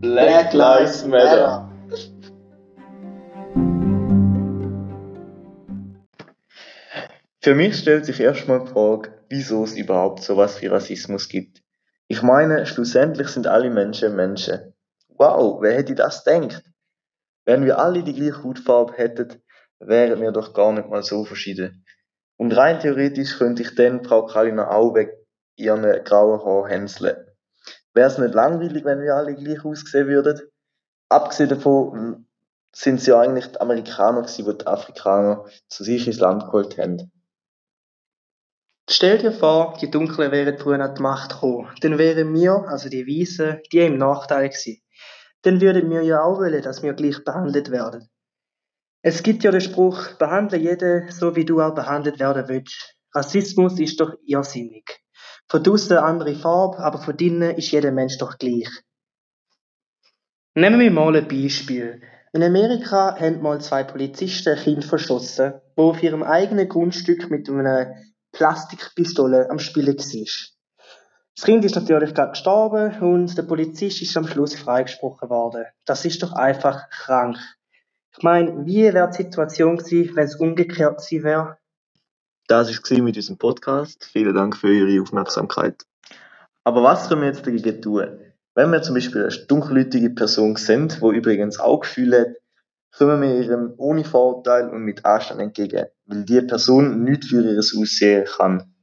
Black Lives Matter. Für mich stellt sich erstmal die Frage, wieso es überhaupt sowas wie Rassismus gibt. Ich meine, schlussendlich sind alle Menschen Menschen. Wow, wer hätte das gedacht? Wenn wir alle die gleiche Hautfarbe hätten, wären wir doch gar nicht mal so verschieden. Und rein theoretisch könnte ich dann Frau Kalina auch wegen ihren grauen Haaren hänseln. Wäre es nicht langweilig, wenn wir alle gleich aussehen würden? Abgesehen davon sind es ja eigentlich die Amerikaner gewesen, die die Afrikaner zu sich ins Land geholt haben. Stell dir vor, die Dunklen wären früher an die Macht gekommen. Dann wären wir, also die Weißen, die im Nachteil gewesen. Dann würden wir ja auch wollen, dass wir gleich behandelt werden. Es gibt ja den Spruch, behandle jeden so, wie du auch behandelt werden willst. Rassismus ist doch irrsinnig. Von draussen eine andere Farbe, aber von drinnen ist jeder Mensch doch gleich. Nehmen wir mal ein Beispiel. In Amerika haben mal zwei Polizisten ein Kind verschossen, wo auf ihrem eigenen Grundstück mit einer Plastikpistole am Spielen war. Das Kind ist natürlich gerade gestorben und der Polizist ist am Schluss freigesprochen worden. Das ist doch einfach krank. Ich meine, wie wäre die Situation gewesen, wenn es umgekehrt gewesen wäre? Das war mit unserem Podcast. Vielen Dank für Ihre Aufmerksamkeit. Aber was können wir jetzt dagegen tun? Wenn wir zum Beispiel eine dunkelhäutige Person sind, die übrigens auch Gefühle hat, kommen wir ihrem ohne Vorurteil und mit Anstand entgegen, weil diese Person nichts für ihr Aussehen kann.